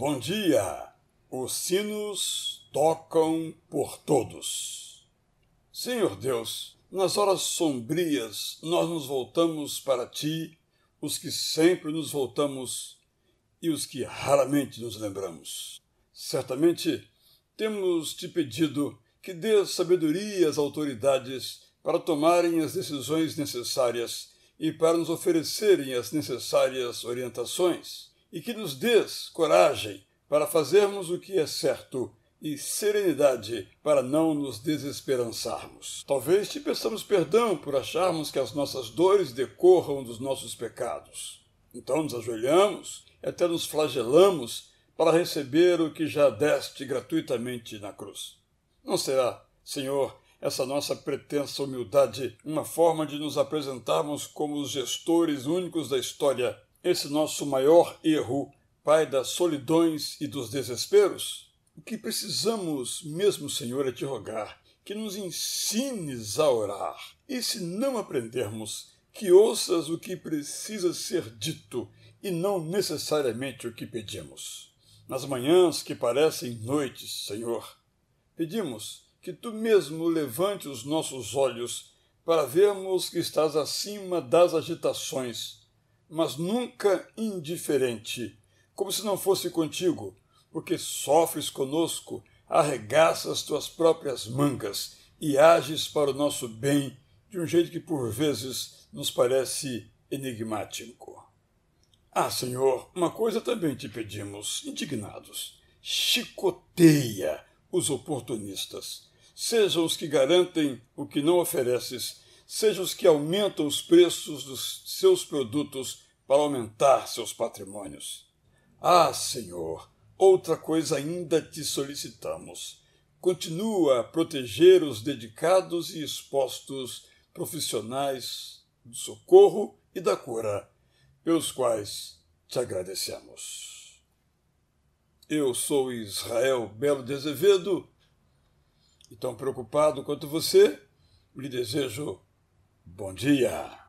Bom dia! Os sinos tocam por todos. Senhor Deus, nas horas sombrias nós nos voltamos para ti, os que sempre nos voltamos e os que raramente nos lembramos. Certamente temos te pedido que dê sabedoria às autoridades para tomarem as decisões necessárias e para nos oferecerem as necessárias orientações e que nos dês coragem para fazermos o que é certo e serenidade para não nos desesperançarmos. Talvez te peçamos perdão por acharmos que as nossas dores decorram dos nossos pecados. Então nos ajoelhamos e até nos flagelamos para receber o que já deste gratuitamente na cruz. Não será, Senhor, essa nossa pretensa humildade uma forma de nos apresentarmos como os gestores únicos da história esse nosso maior erro, pai das solidões e dos desesperos? O que precisamos mesmo, Senhor, é te rogar que nos ensines a orar. E se não aprendermos, que ouças o que precisa ser dito e não necessariamente o que pedimos. Nas manhãs que parecem noites, Senhor, pedimos que tu mesmo levante os nossos olhos para vermos que estás acima das agitações mas nunca indiferente, como se não fosse contigo, porque sofres conosco, arregaças tuas próprias mangas e ages para o nosso bem de um jeito que por vezes nos parece enigmático. Ah, Senhor, uma coisa também te pedimos, indignados: chicoteia os oportunistas. Sejam os que garantem o que não ofereces sejam os que aumentam os preços dos seus produtos para aumentar seus patrimônios. Ah, Senhor, outra coisa ainda te solicitamos. Continua a proteger os dedicados e expostos profissionais do socorro e da cura, pelos quais te agradecemos. Eu sou Israel Belo de Azevedo e tão preocupado quanto você, lhe desejo Bom dia!